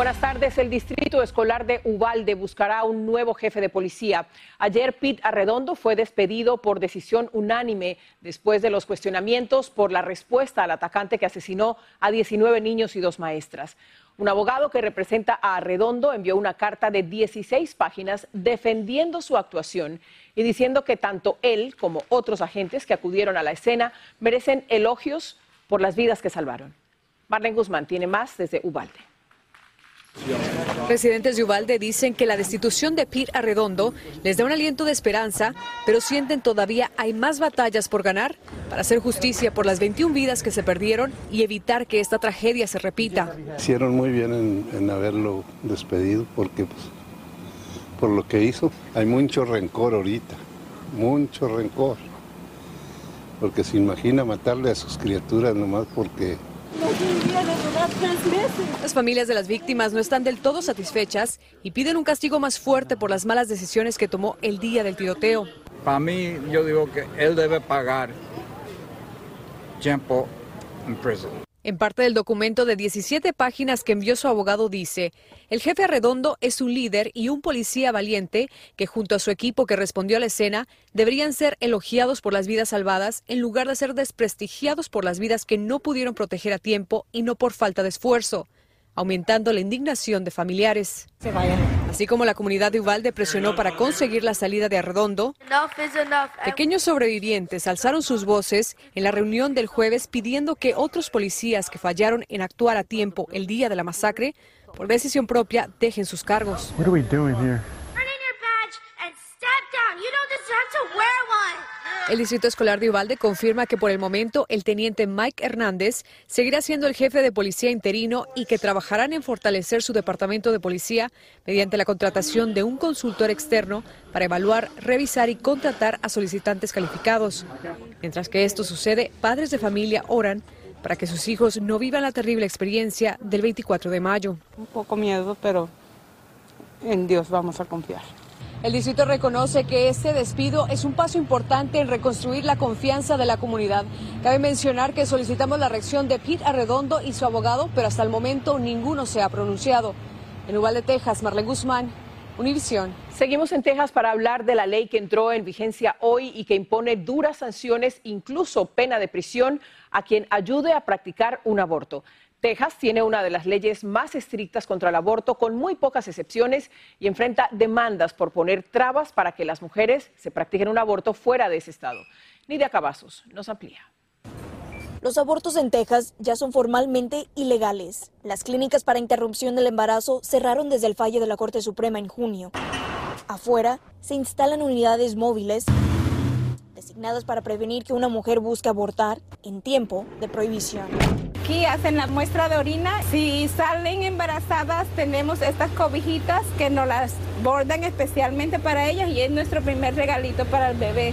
Buenas tardes. El Distrito Escolar de Ubalde buscará un nuevo jefe de policía. Ayer Pete Arredondo fue despedido por decisión unánime después de los cuestionamientos por la respuesta al atacante que asesinó a 19 niños y dos maestras. Un abogado que representa a Arredondo envió una carta de 16 páginas defendiendo su actuación y diciendo que tanto él como otros agentes que acudieron a la escena merecen elogios por las vidas que salvaron. Marlene Guzmán tiene más desde Ubalde. Residentes de Ubalde dicen que la destitución de Pete Arredondo les da un aliento de esperanza, pero sienten todavía hay más batallas por ganar para hacer justicia por las 21 vidas que se perdieron y evitar que esta tragedia se repita. Hicieron muy bien en, haberlo despedido porque pues, por lo que hizo hay mucho rencor ahorita, mucho rencor. Porque se imagina matarle a sus criaturas nomás porque las familias de las víctimas no están del todo satisfechas y piden un castigo más fuerte por las malas decisiones que tomó el día del tiroteo. Para mí, yo digo que él debe pagar tiempo en prisión. En parte del documento de 17 páginas que envió su abogado dice, el jefe Arredondo es un líder y un policía valiente que junto a su equipo que respondió a la escena deberían ser elogiados por las vidas salvadas en lugar de ser desprestigiados por las vidas que no pudieron proteger a tiempo y no por falta de esfuerzo aumentando la indignación de familiares. Así como la comunidad de Uvalde presionó para conseguir la salida de Arredondo, pequeños sobrevivientes alzaron sus voces en la reunión del jueves pidiendo que otros policías que fallaron en actuar a tiempo el día de la masacre, por decisión propia, dejen sus cargos. El Distrito Escolar de Uvalde confirma que por el momento el teniente Mike Hernández seguirá siendo el jefe de policía interino y que trabajarán en fortalecer su departamento de policía mediante la contratación de un consultor externo para evaluar, revisar y contratar a solicitantes calificados. Mientras que esto sucede, padres de familia oran para que sus hijos no vivan la terrible experiencia del 24 de mayo. Un poco miedo, pero en Dios vamos a confiar. El distrito reconoce que este despido es un paso importante en reconstruir la confianza de la comunidad. Cabe mencionar que solicitamos la reacción de Pete Arredondo y su abogado, pero hasta el momento ninguno se ha pronunciado. En Uvalde, Texas, Marlene Guzmán, Univisión. Seguimos en Texas para hablar de la ley que entró en vigencia hoy y que impone duras sanciones, incluso pena de prisión, a quien ayude a practicar un aborto. Texas tiene una de las leyes más estrictas contra el aborto, con muy pocas excepciones, y enfrenta demandas por poner trabas para que las mujeres se practiquen un aborto fuera de ese estado. Nidia Cavazos nos amplía. Los abortos en Texas ya son formalmente ilegales. Las clínicas para interrupción del embarazo cerraron desde el fallo de la Corte Suprema en junio. Afuera se instalan unidades móviles designadas para prevenir que una mujer busque abortar en tiempo de prohibición. Aquí hacen la muestra de orina. Si salen embarazadas, tenemos estas cobijitas que nos las bordan especialmente para ellas y es nuestro primer regalito para el bebé.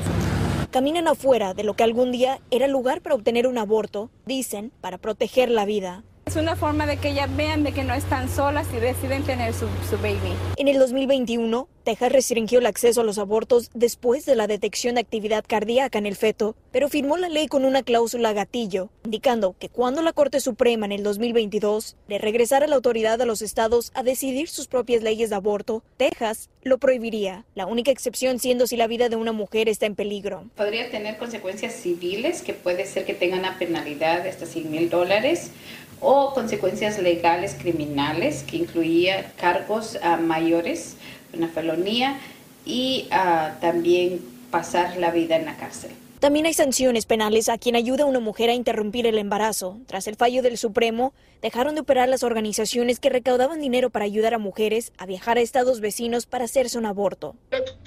Caminan afuera de lo que algún día era lugar para obtener un aborto, dicen, para proteger la vida. Es una forma de que ellas vean de que no están solas y deciden tener su, su, baby. En el 2021, Texas restringió el acceso a los abortos después de la detección de actividad cardíaca en el feto, pero firmó la ley con una cláusula gatillo, indicando que cuando la Corte Suprema en el 2022 le regresara la autoridad a los estados a decidir sus propias leyes de aborto, Texas lo prohibiría, la única excepción siendo si la vida de una mujer está en peligro. Podría tener consecuencias civiles, que puede ser que tenga una penalidad de hasta 100 mil dólares o consecuencias legales criminales que incluía cargos uh, mayores, una felonía y uh, también pasar la vida en la cárcel. También hay sanciones penales a quien ayuda a una mujer a interrumpir el embarazo. Tras el fallo del Supremo, dejaron de operar las organizaciones que recaudaban dinero para ayudar a mujeres a viajar a estados vecinos para hacerse un aborto.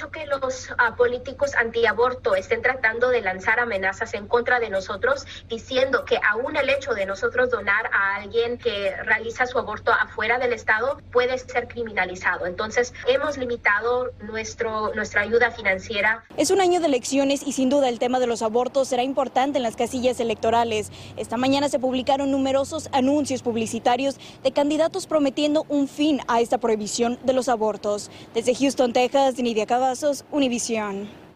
Que los uh, políticos antiaborto estén tratando de lanzar amenazas en contra de nosotros, diciendo que aún el hecho de nosotros donar a alguien que realiza su aborto afuera del Estado puede ser criminalizado. Entonces, hemos limitado nuestro, nuestra ayuda financiera. Es un año de elecciones y sin duda el tema de los abortos será importante en las casillas electorales. Esta mañana se publicaron numerosos anuncios publicitarios de candidatos prometiendo un fin a esta prohibición de los abortos. Desde Houston, Texas, Nidia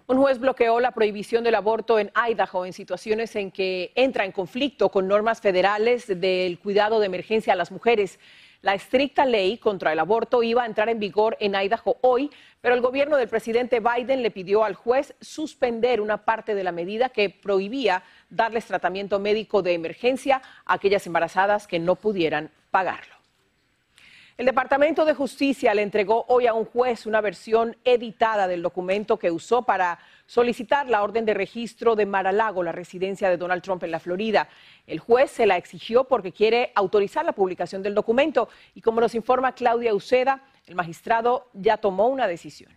Un juez bloqueó la prohibición del aborto en Idaho en situaciones en que entra en conflicto con normas federales del cuidado de emergencia a las mujeres. La estricta ley contra el aborto iba a entrar en vigor en Idaho hoy, pero el gobierno del presidente Biden le pidió al juez suspender una parte de la medida que prohibía darles tratamiento médico de emergencia a aquellas embarazadas que no pudieran pagarlo. El Departamento de Justicia le entregó hoy a un juez una versión editada del documento que usó para solicitar la orden de registro de Mar-a-Lago, la residencia de Donald Trump en la Florida. El juez se la exigió porque quiere autorizar la publicación del documento y como nos informa Claudia Uceda, el magistrado ya tomó una decisión.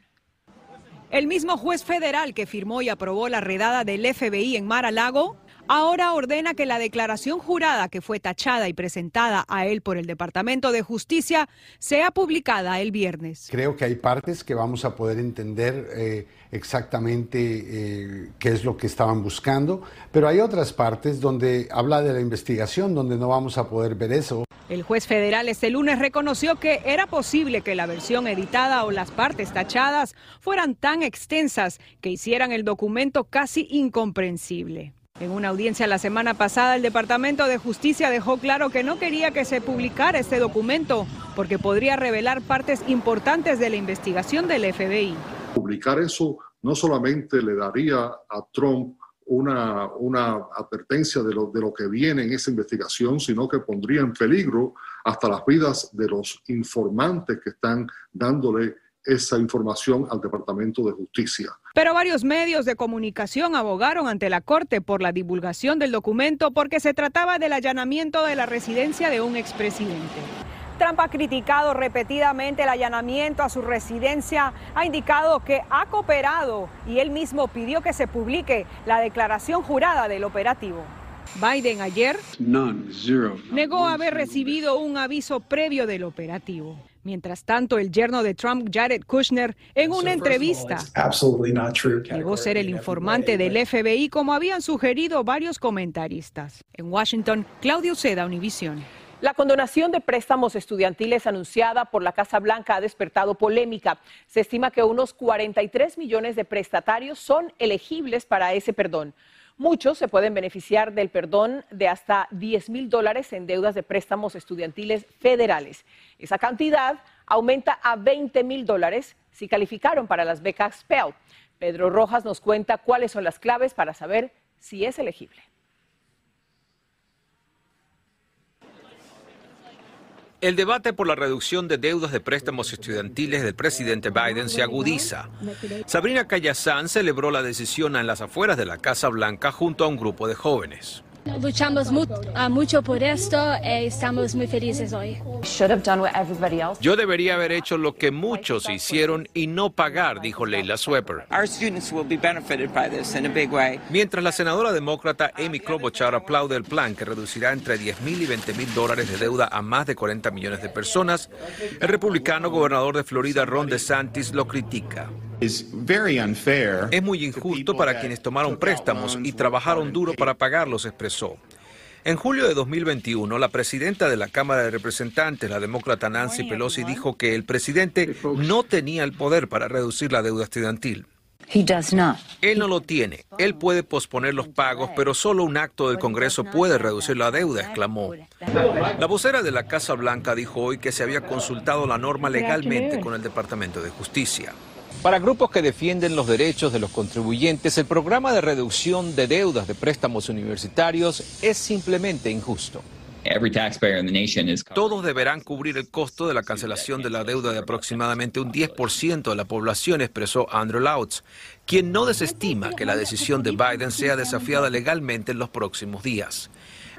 El mismo juez federal que firmó y aprobó la redada del FBI en Mar-a-Lago ahora ordena que la declaración jurada que fue tachada y presentada a él por el Departamento de Justicia sea publicada el viernes. Creo que hay partes que vamos a poder entender eh, exactamente eh, qué es lo que estaban buscando, pero hay otras partes donde habla de la investigación, donde no vamos a poder ver eso. El juez federal este lunes reconoció que era posible que la versión editada o las partes tachadas fueran tan extensas que hicieran el documento casi incomprensible. En una audiencia la semana pasada, el Departamento de Justicia dejó claro que no quería que se publicara este documento porque podría revelar partes importantes de la investigación del FBI. Publicar eso no solamente le daría a Trump una, una advertencia de lo, de lo que viene en esa investigación, sino que pondría en peligro hasta las vidas de los informantes que están dándole esa información al Departamento de Justicia. Pero varios medios de comunicación abogaron ante la Corte por la divulgación del documento porque se trataba del allanamiento de la residencia de un expresidente. Trump ha criticado repetidamente el allanamiento a su residencia, ha indicado que ha cooperado y él mismo pidió que se publique la declaración jurada del operativo. Biden ayer negó haber recibido un aviso previo del operativo. Mientras tanto, el yerno de Trump, Jared Kushner, en una entrevista, negó ser el informante del FBI como habían sugerido varios comentaristas. En Washington, Claudio Seda, Univision. La condonación de préstamos estudiantiles anunciada por la Casa Blanca ha despertado polémica. Se estima que unos 43 millones de prestatarios son elegibles para ese perdón. Muchos se pueden beneficiar del perdón de hasta 10 mil dólares en deudas de préstamos estudiantiles federales. Esa cantidad aumenta a 20 mil dólares si calificaron para las becas Pell. Pedro Rojas nos cuenta cuáles son las claves para saber si es elegible. El debate por la reducción de deudas de préstamos estudiantiles del presidente Biden se agudiza. Sabrina Cayazán celebró la decisión en las afueras de la Casa Blanca junto a un grupo de jóvenes. Luchamos ah, mucho por esto y estamos muy felices hoy. Yo debería haber hecho lo que muchos hicieron y no pagar, dijo Leila Swepper. Mientras la senadora demócrata Amy Klobuchar aplaude el plan que reducirá entre 10 mil y 20 mil dólares de deuda a más de 40 millones de personas, el republicano gobernador de Florida Ron DeSantis lo critica. Es muy injusto para quienes tomaron préstamos y trabajaron duro para pagarlos, expresó. En julio de 2021, la presidenta de la Cámara de Representantes, la demócrata Nancy Pelosi, dijo que el presidente no tenía el poder para reducir la deuda estudiantil. Él no lo tiene. Él puede posponer los pagos, pero solo un acto del Congreso puede reducir la deuda, exclamó. La vocera de la Casa Blanca dijo hoy que se había consultado la norma legalmente con el Departamento de Justicia. Para grupos que defienden los derechos de los contribuyentes, el programa de reducción de deudas de préstamos universitarios es simplemente injusto. Todos deberán cubrir el costo de la cancelación de la deuda de aproximadamente un 10% de la población, expresó Andrew Lautz, quien no desestima que la decisión de Biden sea desafiada legalmente en los próximos días.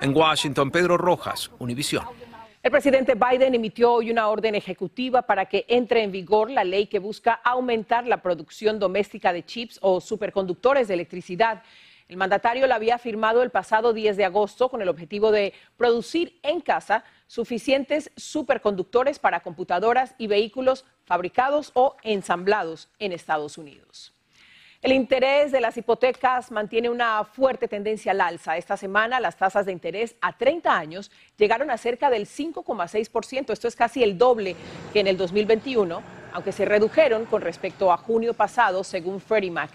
En Washington, Pedro Rojas, Univision. El presidente Biden emitió hoy una orden ejecutiva para que entre en vigor la ley que busca aumentar la producción doméstica de chips o superconductores de electricidad. El mandatario la había firmado el pasado 10 de agosto con el objetivo de producir en casa suficientes superconductores para computadoras y vehículos fabricados o ensamblados en Estados Unidos. El interés de las hipotecas mantiene una fuerte tendencia al alza. Esta semana las tasas de interés a 30 años llegaron a cerca del 5,6%. Esto es casi el doble que en el 2021, aunque se redujeron con respecto a junio pasado, según Freddie Mac.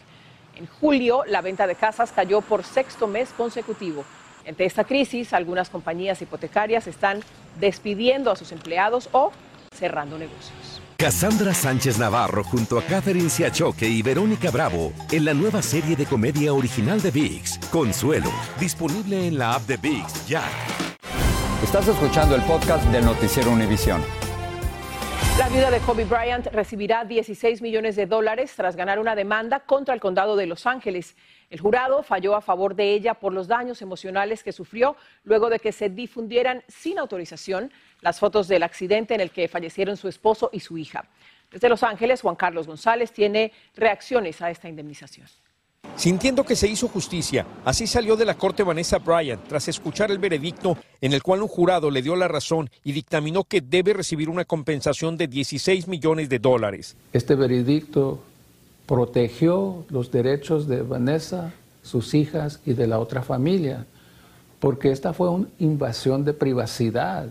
En julio, la venta de casas cayó por sexto mes consecutivo. Ante esta crisis, algunas compañías hipotecarias están despidiendo a sus empleados o cerrando negocios. Cassandra Sánchez Navarro junto a Catherine Siachoque y Verónica Bravo en la nueva serie de comedia original de VIX, Consuelo, disponible en la app de VIX ya. Estás escuchando el podcast del noticiero Univisión. La viuda de Kobe Bryant recibirá 16 millones de dólares tras ganar una demanda contra el condado de Los Ángeles. El jurado falló a favor de ella por los daños emocionales que sufrió luego de que se difundieran sin autorización las fotos del accidente en el que fallecieron su esposo y su hija. Desde Los Ángeles, Juan Carlos González tiene reacciones a esta indemnización. Sintiendo que se hizo justicia, así salió de la corte Vanessa Bryant tras escuchar el veredicto en el cual un jurado le dio la razón y dictaminó que debe recibir una compensación de 16 millones de dólares. Este veredicto protegió los derechos de Vanessa, sus hijas y de la otra familia, porque esta fue una invasión de privacidad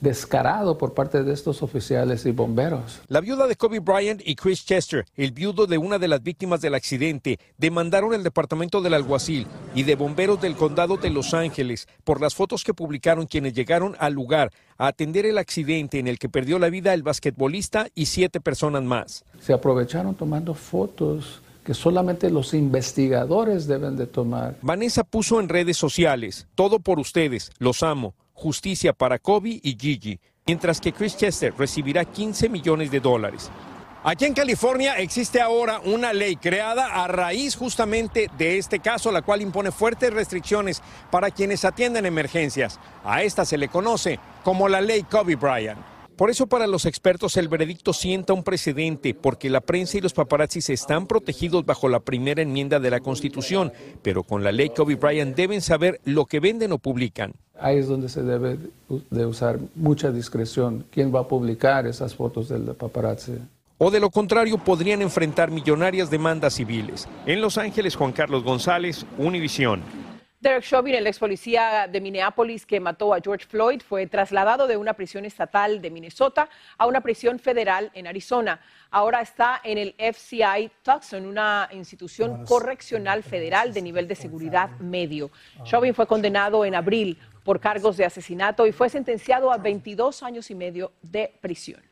descarado por parte de estos oficiales y bomberos. La viuda de Kobe Bryant y Chris Chester, el viudo de una de las víctimas del accidente, demandaron el departamento del alguacil y de bomberos del condado de Los Ángeles por las fotos que publicaron quienes llegaron al lugar a atender el accidente en el que perdió la vida el basquetbolista y siete personas más. Se aprovecharon tomando fotos que solamente los investigadores deben de tomar. Vanessa puso en redes sociales, todo por ustedes, los amo justicia para Kobe y Gigi, mientras que Chris Chester recibirá 15 millones de dólares. Aquí en California existe ahora una ley creada a raíz justamente de este caso, la cual impone fuertes restricciones para quienes atienden emergencias. A esta se le conoce como la ley Kobe Bryant. Por eso para los expertos el veredicto sienta un precedente, porque la prensa y los paparazzis están protegidos bajo la primera enmienda de la Constitución, pero con la ley Kobe Bryant deben saber lo que venden o publican. Ahí es donde se debe de usar mucha discreción. ¿Quién va a publicar esas fotos del paparazzi? O de lo contrario, podrían enfrentar millonarias demandas civiles. En Los Ángeles, Juan Carlos González, Univisión. Derek Chauvin, el ex policía de Minneapolis que mató a George Floyd, fue trasladado de una prisión estatal de Minnesota a una prisión federal en Arizona. Ahora está en el FCI Tucson, una institución correccional federal de nivel de seguridad medio. Chauvin fue condenado en abril por cargos de asesinato y fue sentenciado a 22 años y medio de prisión.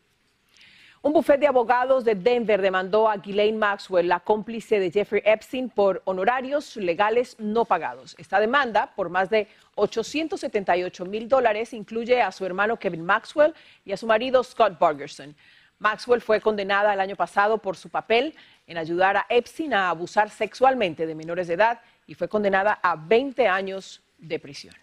Un bufete de abogados de Denver demandó a Ghislaine Maxwell, la cómplice de Jeffrey Epstein, por honorarios legales no pagados. Esta demanda, por más de 878 mil dólares, incluye a su hermano Kevin Maxwell y a su marido Scott Burgerson. Maxwell fue condenada el año pasado por su papel en ayudar a Epstein a abusar sexualmente de menores de edad y fue condenada a 20 años de prisión.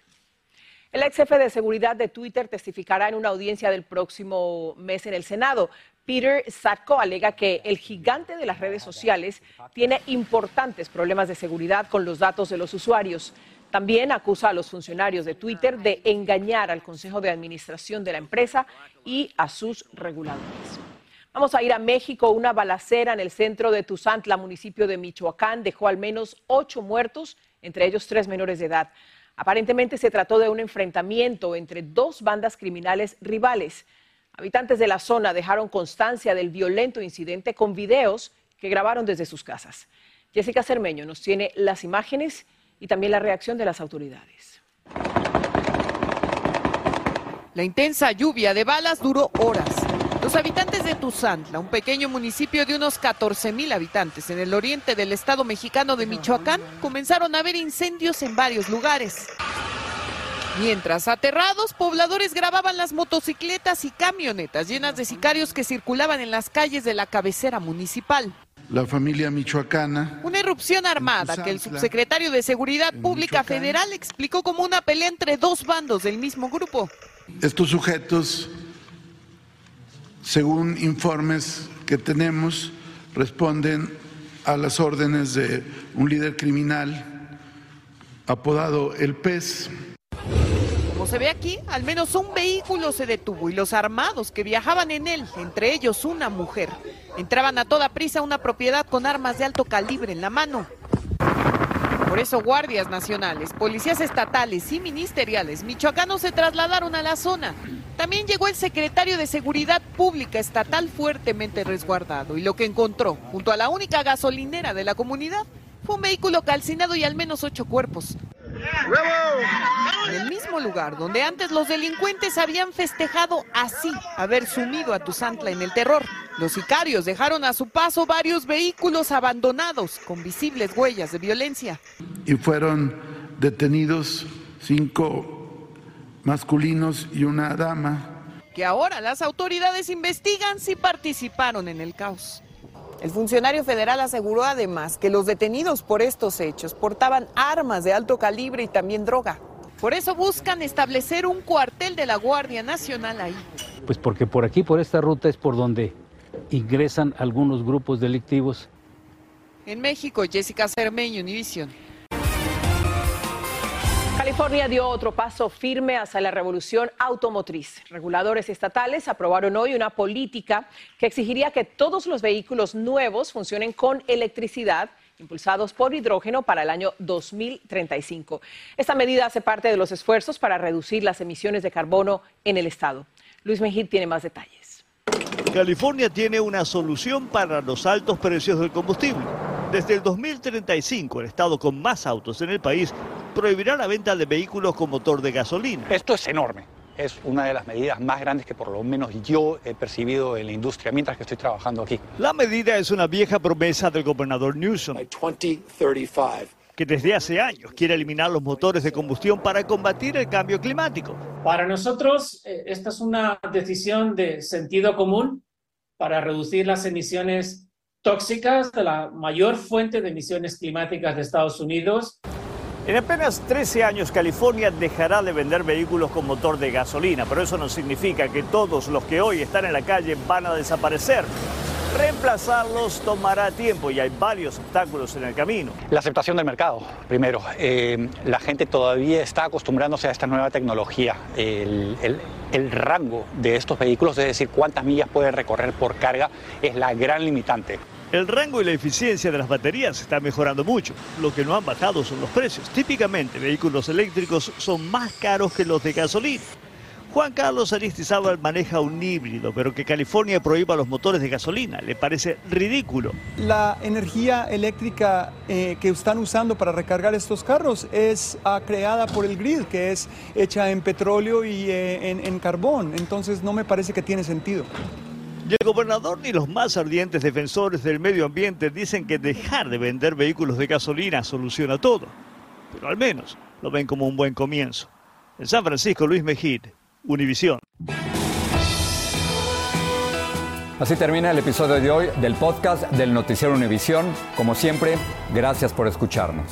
El ex jefe de seguridad de Twitter testificará en una audiencia del próximo mes en el Senado. Peter Satko alega que el gigante de las redes sociales tiene importantes problemas de seguridad con los datos de los usuarios. También acusa a los funcionarios de Twitter de engañar al Consejo de Administración de la empresa y a sus reguladores. Vamos a ir a México. Una balacera en el centro de Tuzantla, municipio de Michoacán, dejó al menos ocho muertos, entre ellos tres menores de edad. Aparentemente se trató de un enfrentamiento entre dos bandas criminales rivales. Habitantes de la zona dejaron constancia del violento incidente con videos que grabaron desde sus casas. Jessica Cermeño nos tiene las imágenes y también la reacción de las autoridades. La intensa lluvia de balas duró horas. Los habitantes de Tuzantla, un pequeño municipio de unos 14 mil habitantes en el oriente del estado mexicano de Michoacán, comenzaron a ver incendios en varios lugares. Mientras, aterrados, pobladores grababan las motocicletas y camionetas llenas de sicarios que circulaban en las calles de la cabecera municipal. La familia michoacana. Una erupción armada que el subsecretario de Seguridad Pública Federal explicó como una pelea entre dos bandos del mismo grupo. Estos sujetos, según informes que tenemos, responden a las órdenes de un líder criminal apodado El Pez. Se ve aquí, al menos un vehículo se detuvo y los armados que viajaban en él, entre ellos una mujer, entraban a toda prisa a una propiedad con armas de alto calibre en la mano. Por eso guardias nacionales, policías estatales y ministeriales michoacanos se trasladaron a la zona. También llegó el secretario de Seguridad Pública Estatal fuertemente resguardado y lo que encontró junto a la única gasolinera de la comunidad fue un vehículo calcinado y al menos ocho cuerpos. En el mismo lugar donde antes los delincuentes habían festejado así haber sumido a Tuzantla en el terror. Los sicarios dejaron a su paso varios vehículos abandonados con visibles huellas de violencia. Y fueron detenidos cinco masculinos y una dama. Que ahora las autoridades investigan si participaron en el caos. El funcionario federal aseguró además que los detenidos por estos hechos portaban armas de alto calibre y también droga. Por eso buscan establecer un cuartel de la Guardia Nacional ahí. Pues porque por aquí, por esta ruta, es por donde ingresan algunos grupos delictivos. En México, Jessica Cermeño, Univision. California dio otro paso firme hacia la revolución automotriz. Reguladores estatales aprobaron hoy una política que exigiría que todos los vehículos nuevos funcionen con electricidad impulsados por hidrógeno para el año 2035. Esta medida hace parte de los esfuerzos para reducir las emisiones de carbono en el estado. Luis Mejid tiene más detalles. California tiene una solución para los altos precios del combustible. Desde el 2035, el estado con más autos en el país prohibirá la venta de vehículos con motor de gasolina. Esto es enorme. Es una de las medidas más grandes que por lo menos yo he percibido en la industria mientras que estoy trabajando aquí. La medida es una vieja promesa del gobernador Newsom, que desde hace años quiere eliminar los motores de combustión para combatir el cambio climático. Para nosotros, eh, esta es una decisión de sentido común para reducir las emisiones tóxicas de la mayor fuente de emisiones climáticas de Estados Unidos. En apenas 13 años California dejará de vender vehículos con motor de gasolina, pero eso no significa que todos los que hoy están en la calle van a desaparecer. Reemplazarlos tomará tiempo y hay varios obstáculos en el camino. La aceptación del mercado, primero. Eh, la gente todavía está acostumbrándose a esta nueva tecnología. El, el, el rango de estos vehículos, es decir, cuántas millas pueden recorrer por carga, es la gran limitante. El rango y la eficiencia de las baterías está mejorando mucho. Lo que no han bajado son los precios. Típicamente, vehículos eléctricos son más caros que los de gasolina. Juan Carlos Aristizábal maneja un híbrido, pero que California prohíba los motores de gasolina le parece ridículo. La energía eléctrica eh, que están usando para recargar estos carros es uh, creada por el grid, que es hecha en petróleo y eh, en, en carbón. Entonces no me parece que tiene sentido. Y el gobernador ni los más ardientes defensores del medio ambiente dicen que dejar de vender vehículos de gasolina soluciona todo. Pero al menos lo ven como un buen comienzo. En San Francisco, Luis Mejid, Univisión. Así termina el episodio de hoy del podcast del Noticiero Univisión. Como siempre, gracias por escucharnos.